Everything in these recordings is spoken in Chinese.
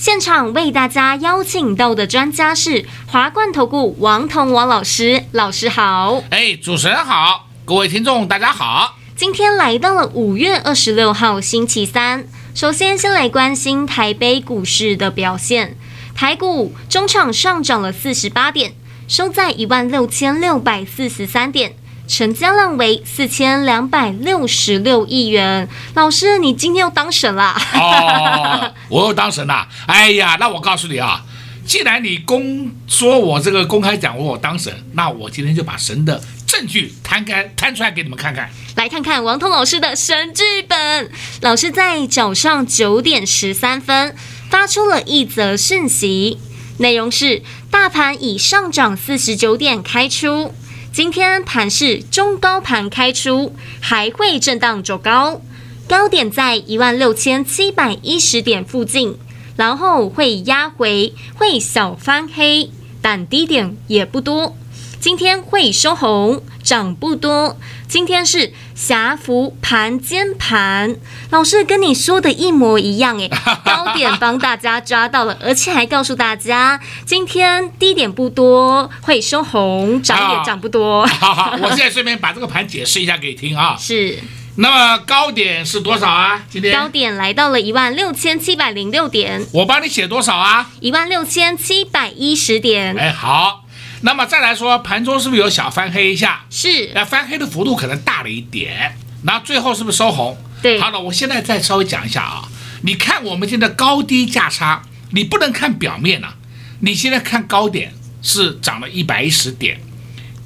现场为大家邀请到的专家是华冠投顾王彤王老师，老师好。哎，主持人好，各位听众大家好。今天来到了五月二十六号星期三，首先先来关心台北股市的表现。台股中场上涨了四十八点，收在一万六千六百四十三点，成交量为四千两百六十六亿元。老师，你今天又当神了？哦，我又当神了。哎呀，那我告诉你啊，既然你公说我这个公开讲我我当神，那我今天就把神的。证据摊开摊出来给你们看看，来看看王通老师的神剧本。老师在早上九点十三分发出了一则讯息，内容是：大盘已上涨四十九点开出，今天盘是中高盘开出，还会震荡走高，高点在一万六千七百一十点附近，然后会压回，会小翻黑，但低点也不多。今天会收红，涨不多。今天是狭幅盘间盘，老师跟你说的一模一样诶，高点帮大家抓到了，而且还告诉大家，今天低点不多，会收红，涨也涨不多。好好，我现在顺便把这个盘解释一下给你听啊。是。那么高点是多少啊？今天高点来到了一万六千七百零六点。我帮你写多少啊？一万六千七百一十点。哎，好。那么再来说，盘中是不是有小翻黑一下？是，那翻黑的幅度可能大了一点。那最后是不是收红？对。好了，我现在再稍微讲一下啊。你看我们现在高低价差，你不能看表面啊。你现在看高点是涨了一百一十点，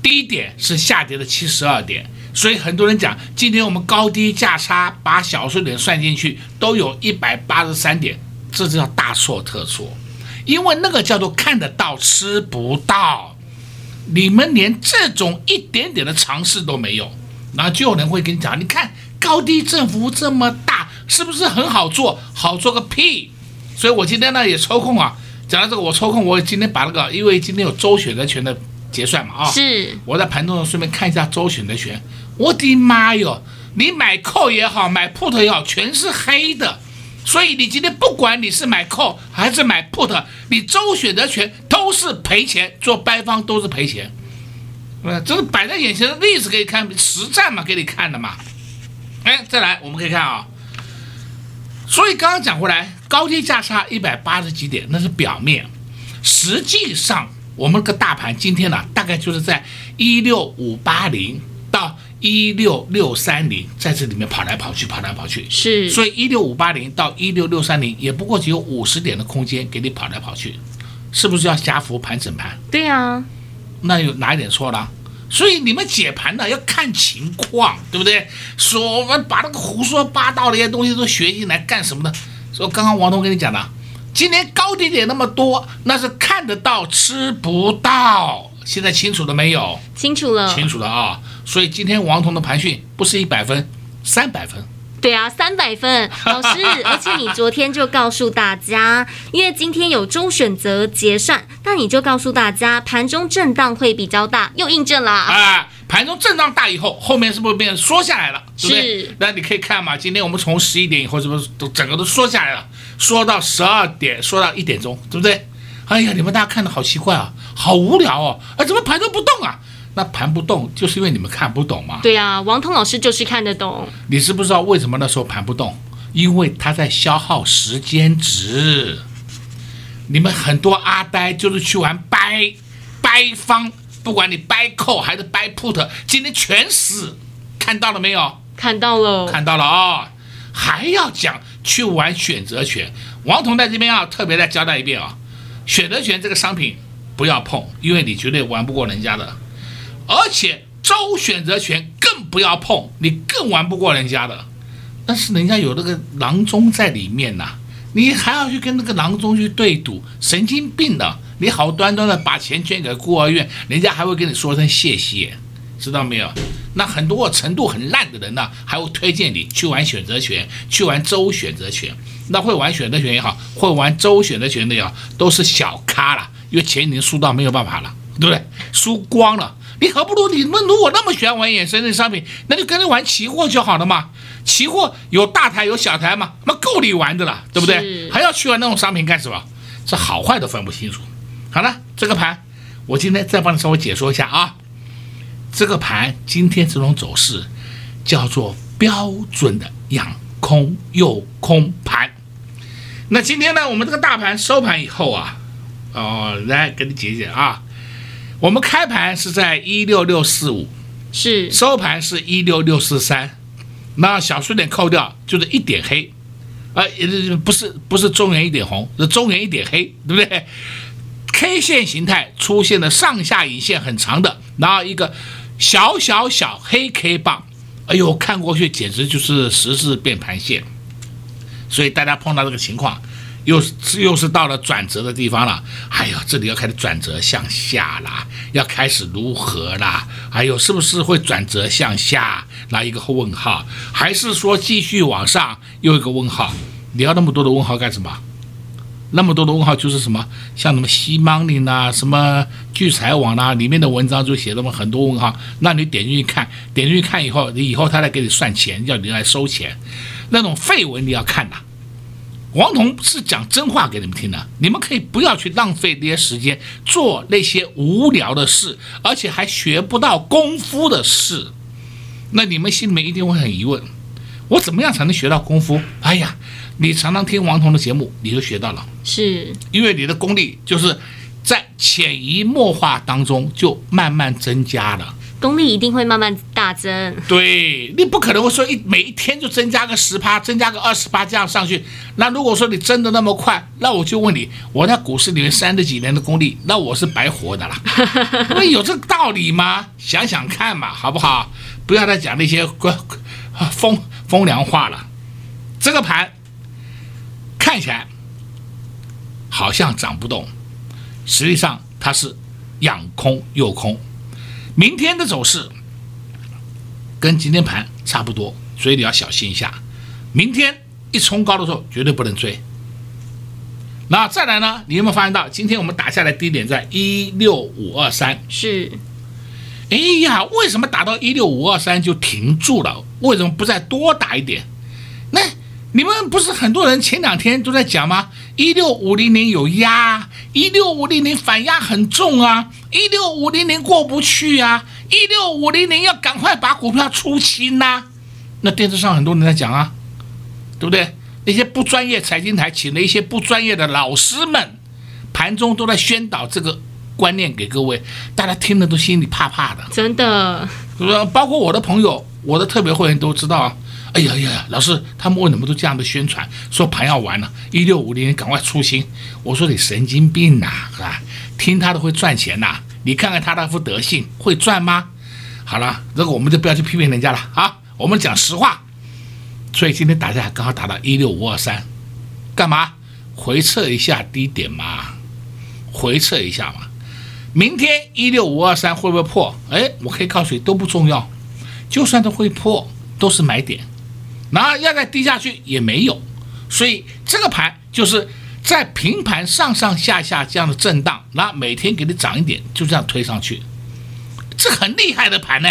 低点是下跌了七十二点。所以很多人讲，今天我们高低价差把小数点算进去，都有一百八十三点，这就叫大错特错。因为那个叫做看得到吃不到。你们连这种一点点的尝试都没有，然后就有人会跟你讲，你看高低振幅这么大，是不是很好做？好做个屁！所以我今天呢也抽空啊，讲到这个，我抽空，我今天把那个，因为今天有周选择权的结算嘛，啊，是，我在盘中顺便看一下周选择权，我的妈哟，你买 call 也好，买 put 也好，全是黑的。所以你今天不管你是买 call 还是买 put，你周选择权都是赔钱，做白方都是赔钱，呃，这是摆在眼前的例子可以看，实战嘛给你看的嘛。哎，再来我们可以看啊，所以刚刚讲回来，高低价差一百八十几点那是表面，实际上我们个大盘今天呢，大概就是在一六五八零到。一六六三零在这里面跑来跑去，跑来跑去，是，所以一六五八零到一六六三零也不过只有五十点的空间给你跑来跑去，是不是要狭幅盘整盘？对啊，那有哪一点错了？所以你们解盘呢要看情况，对不对？说我们把那个胡说八道的一些东西都学进来干什么呢？说刚刚王东跟你讲的，今天高低点那么多，那是看得到吃不到。现在清楚了没有？清楚了，清楚了啊！所以今天王彤的盘讯不是一百分，三百分。对啊，三百分，老师。而且你昨天就告诉大家，因为今天有周选择结算，那你就告诉大家盘中震荡会比较大，又印证了啊！盘中震荡大以后，后面是不是变缩下来了？是。对不对？那你可以看嘛，今天我们从十一点以后是不是都整个都缩下来了？缩到十二点，缩到一点钟，对不对？哎呀，你们大家看的好奇怪啊，好无聊哦！哎，怎么盘都不动啊？那盘不动，就是因为你们看不懂嘛。对啊，王彤老师就是看得懂。你知不知道为什么那时候盘不动？因为他在消耗时间值。你们很多阿呆就是去玩掰掰方，不管你掰 call 还是掰 put，今天全死。看到了没有？看到了，看到了啊、哦！还要讲去玩选择权。王彤在这边啊，特别再交代一遍啊。选择权这个商品不要碰，因为你绝对玩不过人家的。而且周选择权更不要碰，你更玩不过人家的。但是人家有那个郎中在里面呐、你还要去跟那个郎中去对赌，神经病的！你好端端的把钱捐给孤儿院，人家还会跟你说声谢谢，知道没有？那很多程度很烂的人呢，还会推荐你去玩选择权，去玩周选择权。那会玩选择权也好，会玩周选择权的也好，都是小咖了，因为钱已经输到没有办法了，对不对？输光了。你何不如你们如果那么喜欢玩衍生的商品，那就跟着玩期货就好了嘛。期货有大台有小台嘛，那够你玩的了，对不对？还要去玩那种商品干什么？这好坏都分不清楚。好了，这个盘我今天再帮你稍微解说一下啊。这个盘今天这种走势叫做标准的养空诱空盘。那今天呢，我们这个大盘收盘以后啊，哦，来给你解解啊。我们开盘是在一六六四五，是。收盘是一六六四三，那小数点扣掉就是一点黑，啊，不是不是中原一点红，是中原一点黑，对不对？K 线形态出现了上下影线很长的，然后一个小小小黑 K 棒，哎呦，看过去简直就是十字变盘线，所以大家碰到这个情况，又是又是到了转折的地方了，哎呦，这里要开始转折向下啦，要开始如何啦？哎呦，是不是会转折向下？来一个问号，还是说继续往上？又一个问号？你要那么多的问号干什么？那么多的问号就是什么？像什么西蒙林呐，什么聚财网呐，里面的文章就写那么很多问号。那你点进去看，点进去看以后，你以后他来给你算钱，叫你来收钱，那种废文你要看呐。王彤是讲真话给你们听的，你们可以不要去浪费那些时间做那些无聊的事，而且还学不到功夫的事。那你们心里面一定会很疑问：我怎么样才能学到功夫？哎呀！你常常听王彤的节目，你就学到了，是因为你的功力就是在潜移默化当中就慢慢增加了，功力一定会慢慢大增。对，你不可能会说一每一天就增加个十趴，增加个二十趴这样上去。那如果说你真的那么快，那我就问你，我在股市里面三十几年的功力，那我是白活的了。因为有这个道理吗？想想看嘛，好不好？不要再讲那些风风凉话了。这个盘。看起来好像涨不动，实际上它是养空诱空。明天的走势跟今天盘差不多，所以你要小心一下。明天一冲高的时候绝对不能追。那再来呢？你有没有发现到今天我们打下来低点在一六五二三？是。哎呀，为什么打到一六五二三就停住了？为什么不再多打一点？那？你们不是很多人前两天都在讲吗？一六五零零有压，一六五零零反压很重啊，一六五零零过不去啊，一六五零零要赶快把股票出清呐。那电视上很多人在讲啊，对不对？那些不专业财经台请了一些不专业的老师们，盘中都在宣导这个观念给各位，大家听了都心里怕怕的。真的，包括我的朋友，我的特别会员都知道啊。哎呀呀呀，老师，他们为什么都这样的宣传？说盘要完了，一六五零赶快出新。我说你神经病呐，是吧？听他的会赚钱呐？你看看他那副德性，会赚吗？好了，这个我们就不要去批评人家了啊，我们讲实话。所以今天打下刚好打到一六五二三，干嘛？回测一下低点嘛，回测一下嘛。明天一六五二三会不会破？哎，我可以告诉你都不重要，就算它会破，都是买点。然后要再低下去也没有，所以这个盘就是在平盘上上下下这样的震荡，然后每天给你涨一点，就这样推上去，这很厉害的盘呢，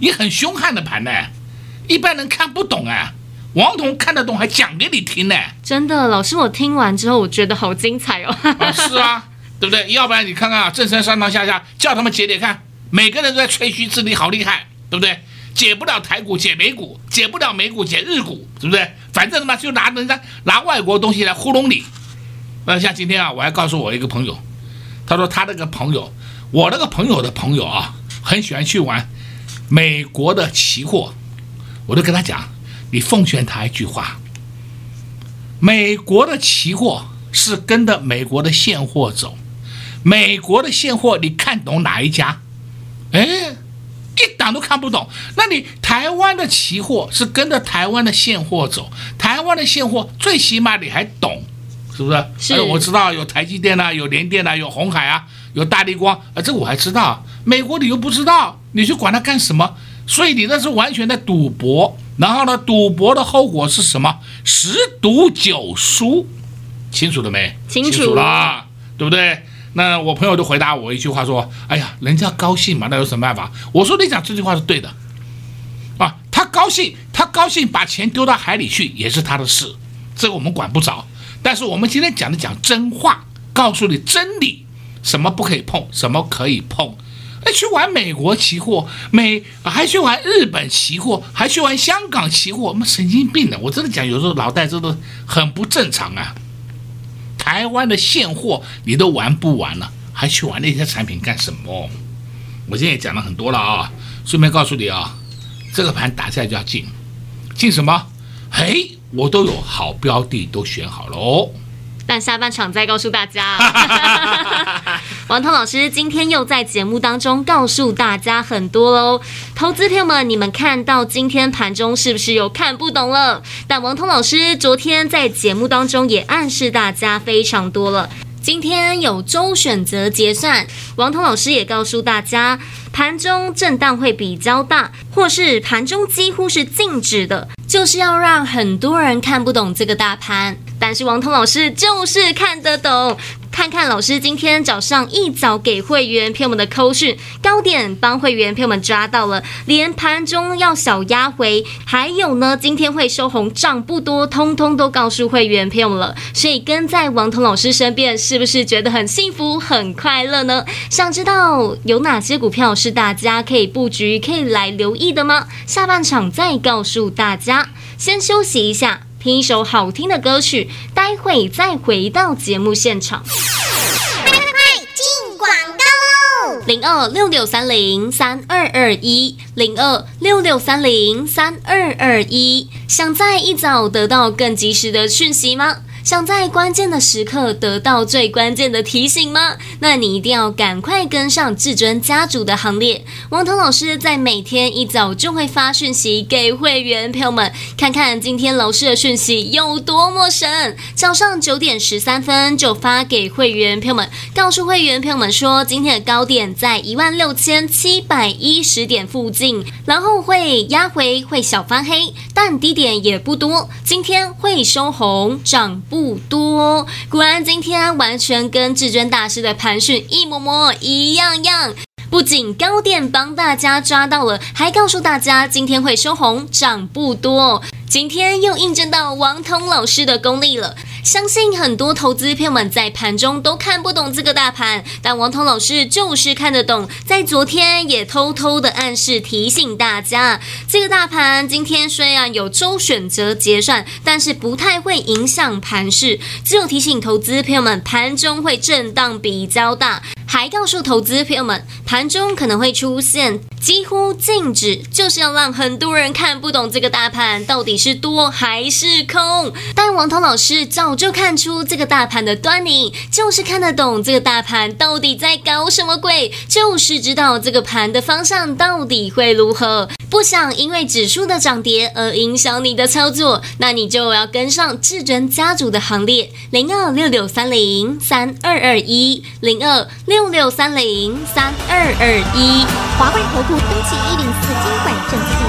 也很凶悍的盘呢，一般人看不懂哎，王彤看得懂，还讲给你听呢。真的，老师，我听完之后我觉得好精彩哦。啊，是啊，对不对？要不然你看看啊，正身上上下下，叫他们解解看，每个人都在吹嘘自己好厉害，对不对？解不了台股，解美股；解不了美股，解日股，是不是？反正他妈就拿人家拿外国东西来糊弄你。那像今天啊，我还告诉我一个朋友，他说他那个朋友，我那个朋友的朋友啊，很喜欢去玩美国的期货。我就跟他讲，你奉劝他一句话：美国的期货是跟着美国的现货走，美国的现货你看懂哪一家？哎。一档都看不懂。那你台湾的期货是跟着台湾的现货走，台湾的现货最起码你还懂，是不是？是。哎，我知道有台积电啊，有联电啊，有红海啊，有大力光啊，这个我还知道。美国你又不知道，你去管它干什么？所以你那是完全在赌博。然后呢，赌博的后果是什么？十赌九输，清楚了没？清楚，清楚了，对不对？那我朋友就回答我一句话说：“哎呀，人家高兴嘛，那有什么办法？”我说：“你讲这句话是对的，啊，他高兴，他高兴把钱丢到海里去也是他的事，这个我们管不着。但是我们今天讲的讲真话，告诉你真理，什么不可以碰，什么可以碰。哎，去玩美国期货，美还去玩日本期货，还去玩香港期货，我们神经病的！我真的讲，有时候脑袋真的很不正常啊。”台湾的现货你都玩不完了，还去玩那些产品干什么？我今天也讲了很多了啊，顺便告诉你啊，这个盘打下来就要进，进什么？嘿，我都有好标的都选好了哦。但下半场再告诉大家，王涛老师今天又在节目当中告诉大家很多喽。投资朋友们，你们看到今天盘中是不是有看不懂了？但王涛老师昨天在节目当中也暗示大家非常多了。今天有周选择结算，王彤老师也告诉大家，盘中震荡会比较大，或是盘中几乎是静止的，就是要让很多人看不懂这个大盘。但是王彤老师就是看得懂。看看老师今天早上一早给会员朋友们的扣讯，高点帮会员朋友们抓到了，连盘中要小压回，还有呢，今天会收红，涨不多，通通都告诉会员朋友们了。所以跟在王彤老师身边，是不是觉得很幸福、很快乐呢？想知道有哪些股票是大家可以布局、可以来留意的吗？下半场再告诉大家，先休息一下。听一首好听的歌曲，待会再回到节目现场。快快快，进广告喽！零二六六三零三二二一，零二六六三零三二二一，想在一早得到更及时的讯息吗？想在关键的时刻得到最关键的提醒吗？那你一定要赶快跟上至尊家族的行列。王腾老师在每天一早就会发讯息给会员朋友们，看看今天老师的讯息有多么神。早上九点十三分就发给会员朋友们，告诉会员朋友们说，今天的高点在一万六千七百一十点附近，然后会压回，会小翻黑，但低点也不多。今天会收红涨。不多，果然今天完全跟至尊大师的盘讯一模模一样样。不仅高点帮大家抓到了，还告诉大家今天会收红，涨不多。今天又印证到王通老师的功力了。相信很多投资朋友们在盘中都看不懂这个大盘，但王彤老师就是看得懂。在昨天也偷偷的暗示提醒大家，这个大盘今天虽然有周选择结算，但是不太会影响盘势，只有提醒投资朋友们盘中会震荡比较大。还告诉投资朋友们，盘中可能会出现几乎静止，就是要让很多人看不懂这个大盘到底是多还是空。但王彤老师照早就看出这个大盘的端倪，就是看得懂这个大盘到底在搞什么鬼，就是知道这个盘的方向到底会如何。不想因为指数的涨跌而影响你的操作，那你就要跟上至尊家族的行列，零二六六三零三二二一，零二六六三零三二二一。华冠投顾登记一零四金管证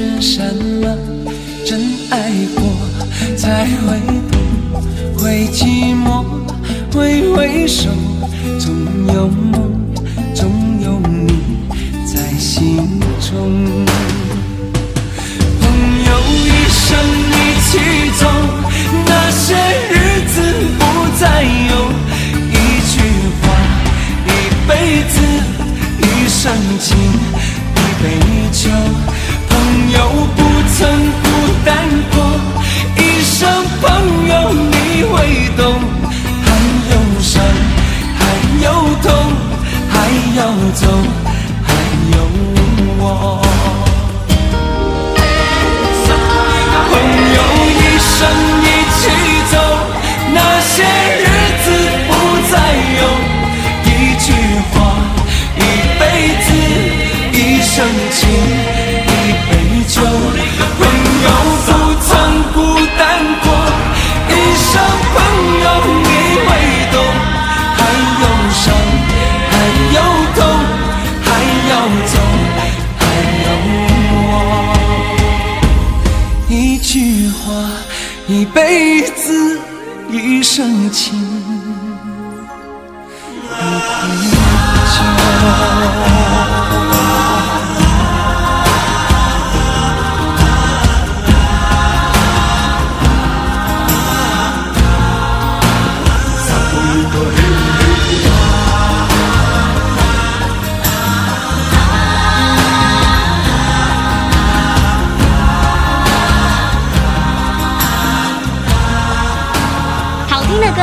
precious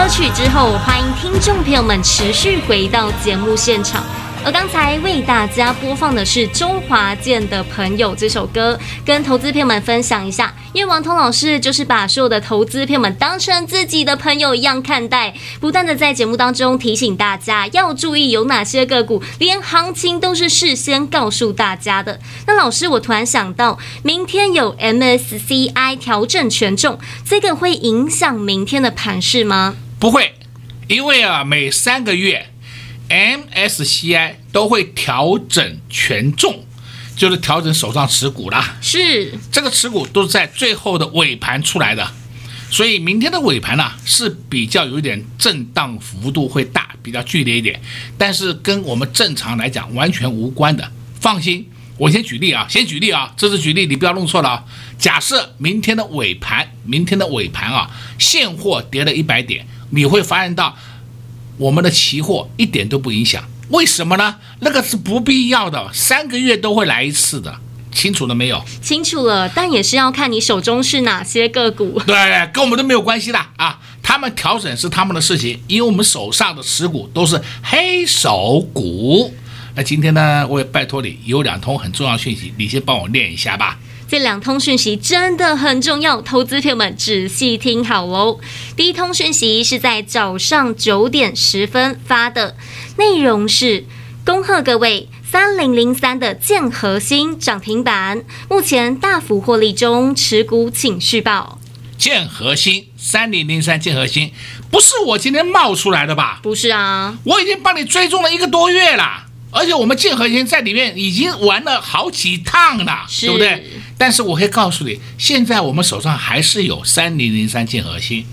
歌曲之后，欢迎听众朋友们持续回到节目现场。而刚才为大家播放的是周华健的朋友这首歌，跟投资朋友们分享一下。因为王彤老师就是把所有的投资朋友们当成自己的朋友一样看待，不断的在节目当中提醒大家要注意有哪些个股，连行情都是事先告诉大家的。那老师，我突然想到，明天有 MSCI 调整权重，这个会影响明天的盘势吗？不会，因为啊，每三个月 MSCI 都会调整权重，就是调整手上持股啦。是，这个持股都是在最后的尾盘出来的，所以明天的尾盘呢、啊、是比较有一点震荡幅度会大，比较剧烈一点，但是跟我们正常来讲完全无关的。放心，我先举例啊，先举例啊，这是举例，你不要弄错了啊。假设明天的尾盘，明天的尾盘啊，现货跌了一百点。你会发现到我们的期货一点都不影响，为什么呢？那个是不必要的，三个月都会来一次的，清楚了没有？清楚了，但也是要看你手中是哪些个股。对，跟我们都没有关系的啊，他们调整是他们的事情，因为我们手上的持股都是黑手股。那今天呢，我也拜托你有两通很重要讯息，你先帮我念一下吧。这两通讯息真的很重要，投资朋友们仔细听好喽。第一通讯息是在早上九点十分发的，内容是：恭贺各位，三零零三的建核心涨停板，目前大幅获利中，持股请续报。建核心三零零三，建核心不是我今天冒出来的吧？不是啊，我已经帮你追踪了一个多月了。而且我们建和兴在里面已经玩了好几趟了，对不对？但是我可以告诉你，现在我们手上还是有三零零三建和兴。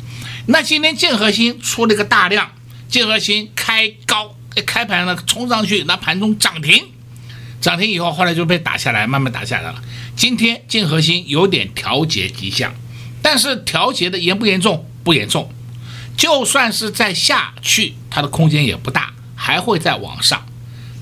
那今天建和兴出了一个大量，建和兴开高，开盘了冲上去，那盘中涨停，涨停以后后来就被打下来，慢慢打下来了。今天建和兴有点调节迹象，但是调节的严不严重？不严重。就算是再下去，它的空间也不大，还会再往上。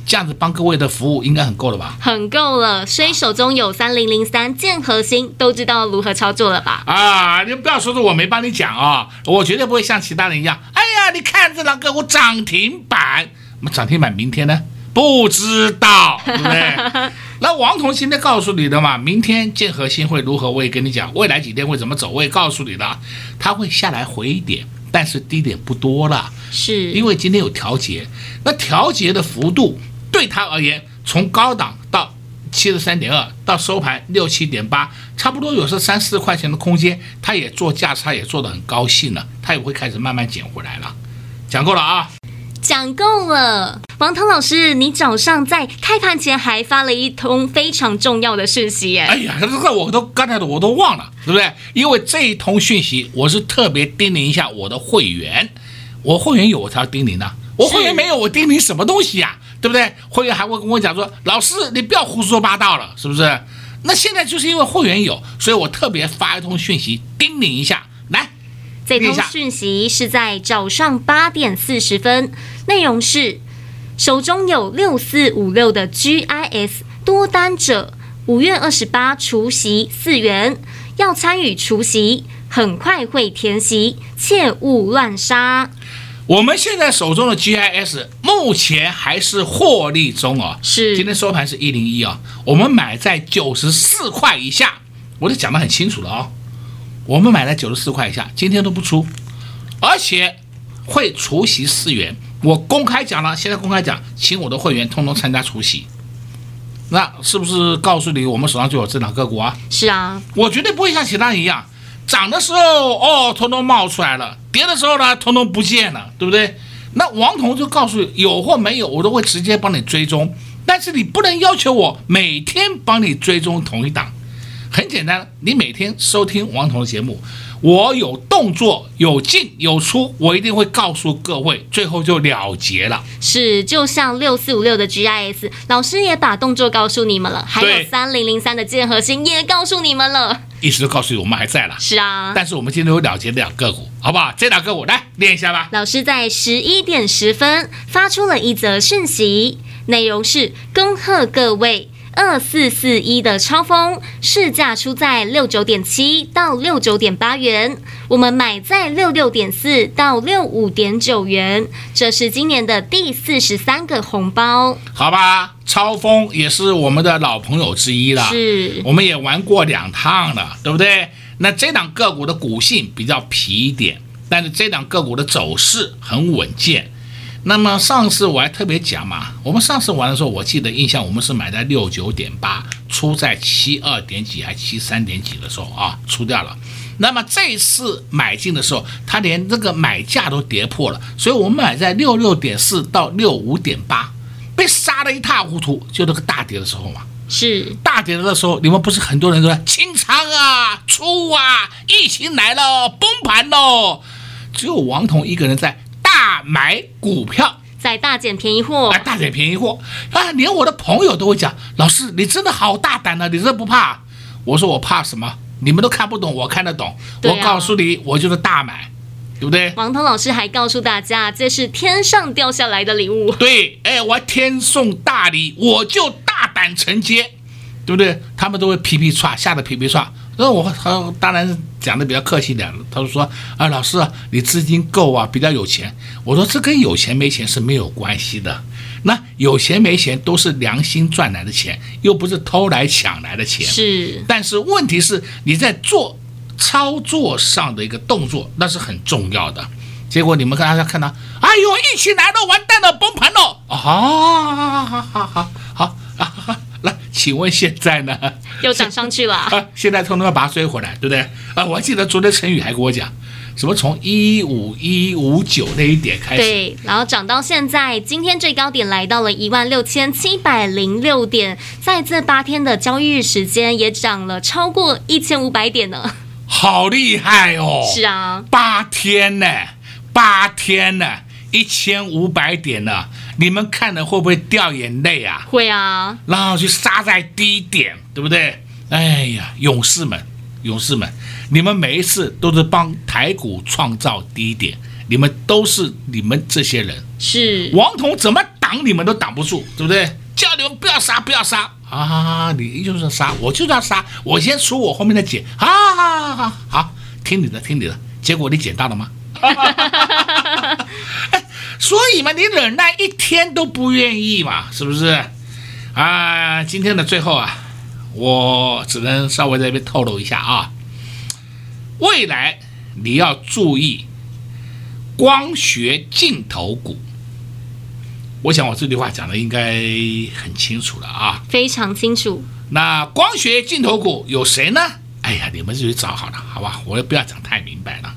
这样子帮各位的服务应该很够了吧？很够了，所以手中有三零零三建和兴，都知道如何操作了吧？啊，你不要说是我没帮你讲啊、哦，我绝对不会像其他人一样。哎呀，你看这两个我涨停板，那么涨停板明天呢？不知道，对不对？那王彤现在告诉你的嘛，明天建和兴会如何？我也跟你讲，未来几天会怎么走，我也告诉你的，它会下来回一点，但是低点不多了，是因为今天有调节，那调节的幅度。对他而言，从高档到七十三点二，到收盘六七点八，差不多有是三四块钱的空间，他也做价差，也做得很高兴了，他也会开始慢慢捡回来了。讲够了啊！讲够了，王涛老师，你早上在开盘前还发了一通非常重要的讯息，哎，哎呀，这个我都刚才的我都忘了，对不对？因为这一通讯息，我是特别叮咛一下我的会员，我会员有我才要叮咛的，我会员没有我叮咛什么东西呀？对不对？会员还会跟我讲说：“老师，你不要胡说八道了，是不是？”那现在就是因为会员有，所以我特别发一通讯息叮咛一下。来，这通讯息是在早上八点四十分，内容是：手中有六四五六的 GIS 多单者，五月二十八除夕四元，要参与除夕，很快会填席，切勿乱杀。我们现在手中的 GIS 目前还是获利中哦，是。今天收盘是一零一啊，我们买在九十四块以下，我都讲得很清楚了哦，我们买在九十四块以下，今天都不出，而且会除息四元，我公开讲了，现在公开讲，请我的会员通通参加除息，那是不是告诉你我们手上就有这两个股啊？是啊，我绝对不会像其他人一样。涨的时候哦，通通冒出来了；跌的时候呢，通通不见了，对不对？那王彤就告诉，有或没有，我都会直接帮你追踪。但是你不能要求我每天帮你追踪同一档。很简单，你每天收听王彤的节目，我有动作有进有出，我一定会告诉各位，最后就了结了。是，就像六四五六的 GIS，老师也把动作告诉你们了，还有三零零三的建核心也告诉你们了，意思都告诉你我们还在了。是啊，但是我们今天有了结两个股，好不好？这两个股来练一下吧。老师在十一点十分发出了一则讯息，内容是恭贺各位。二四四一的超风市价出在六九点七到六九点八元，我们买在六六点四到六五点九元，这是今年的第四十三个红包。好吧，超风也是我们的老朋友之一了，是，我们也玩过两趟了，对不对？那这档个股的股性比较皮一点，但是这档个股的走势很稳健。那么上次我还特别讲嘛，我们上次玩的时候，我记得印象我们是买在六九点八，出在七二点几还七三点几的时候啊，出掉了。那么这次买进的时候，它连这个买价都跌破了，所以我们买在六六点四到六五点八，被杀的一塌糊涂。就那个大跌的时候嘛，是大跌的时候，你们不是很多人都在清仓啊、出啊，疫情来了，崩盘喽，只有王彤一个人在。大买股票，在大捡便宜货，啊，大捡便宜货啊！连我的朋友都会讲，老师你真的好大胆呢，啊，你真的不怕？我说我怕什么？你们都看不懂，我看得懂。啊，我告诉你，我就是大买，对不对？王涛老师还告诉大家，这是天上掉下来的礼物。对，哎，我天送大礼，我就大胆承接，对不对？他们都会皮皮剉，吓得皮皮剉。那我他当然讲的比较客气点，他就说啊，老师啊，你资金够啊，比较有钱。我说这跟有钱没钱是没有关系的，那有钱没钱都是良心赚来的钱，又不是偷来抢来的钱。是，但是问题是你在做操作上的一个动作，那是很重要的。结果你们大家看到，哎呦，一起来了，完蛋了，崩盘了啊！好好好好好好请问现在呢？又涨上去了 啊！现在通通要把它追回来，对不对？啊，我还记得昨天陈宇还跟我讲，什么从一五一五九那一点开始，对，然后涨到现在，今天最高点来到了一万六千七百零六点，在这八天的交易日时间也涨了超过一千五百点呢，好厉害哦！是啊，八天呢，八天呢。一千五百点了，你们看了会不会掉眼泪啊？会啊，然后去杀在低点，对不对？哎呀，勇士们，勇士们，你们每一次都是帮台股创造低点，你们都是你们这些人，是王彤怎么挡你们都挡不住，对不对？叫你们不要杀，不要杀啊！你就是杀，我就要杀，我先出，我后面再捡，好好好好好，听你的，听你的，结果你捡到了吗？所以嘛，你忍耐一天都不愿意嘛，是不是？啊，今天的最后啊，我只能稍微在这边透露一下啊，未来你要注意光学镜头股。我想我这句话讲的应该很清楚了啊，非常清楚。那光学镜头股有谁呢？哎呀，你们自己找好了，好吧？我也不要讲太明白了。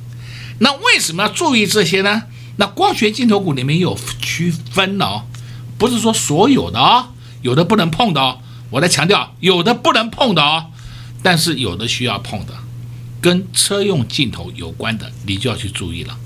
那为什么要注意这些呢？那光学镜头股里面有区分的哦，不是说所有的啊，有的不能碰的哦。我在强调，有的不能碰的哦，但是有的需要碰的，跟车用镜头有关的，你就要去注意了。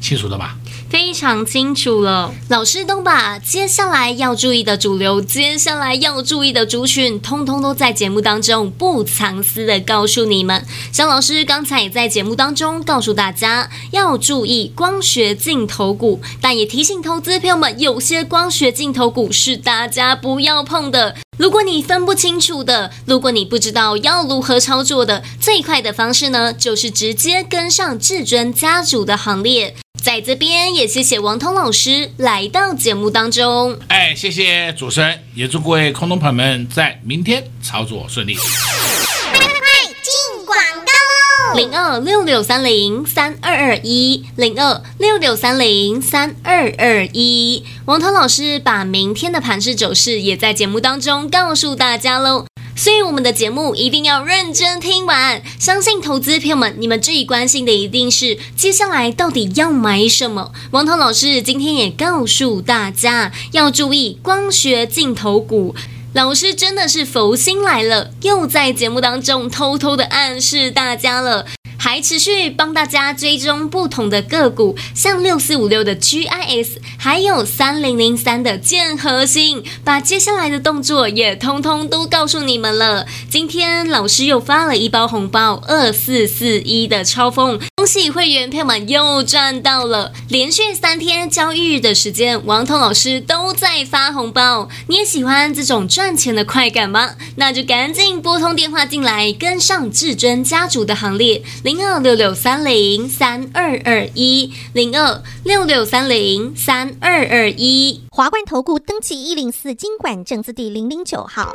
清楚了吧？非常清楚了。老师都把接下来要注意的主流，接下来要注意的族群，通通都在节目当中不藏私的告诉你们。像老师刚才也在节目当中告诉大家要注意光学镜头股，但也提醒投资朋友们，有些光学镜头股是大家不要碰的。如果你分不清楚的，如果你不知道要如何操作的，最快的方式呢，就是直接跟上至尊家族的行列。在这边也谢谢王通老师来到节目当中。哎，谢谢主持人，也祝各位空头朋友们在明天操作顺利。零二六六三零三二二一，零二六六三零三二二一。王涛老师把明天的盘势走势也在节目当中告诉大家喽，所以我们的节目一定要认真听完。相信投资朋友们，你们最关心的一定是接下来到底要买什么。王涛老师今天也告诉大家要注意光学镜头股。老师真的是佛心来了，又在节目当中偷偷的暗示大家了。还持续帮大家追踪不同的个股，像六四五六的 GIS，还有三零零三的建核心，把接下来的动作也通通都告诉你们了。今天老师又发了一包红包，二四四一的超风，恭喜会员朋友们又赚到了。连续三天交易日的时间，王彤老师都在发红包。你也喜欢这种赚钱的快感吗？那就赶紧拨通电话进来，跟上至尊家族的行列。零二六六三零三二二一，零二六六三零三二二一。华冠投顾登记一零四金管证字第零零九号。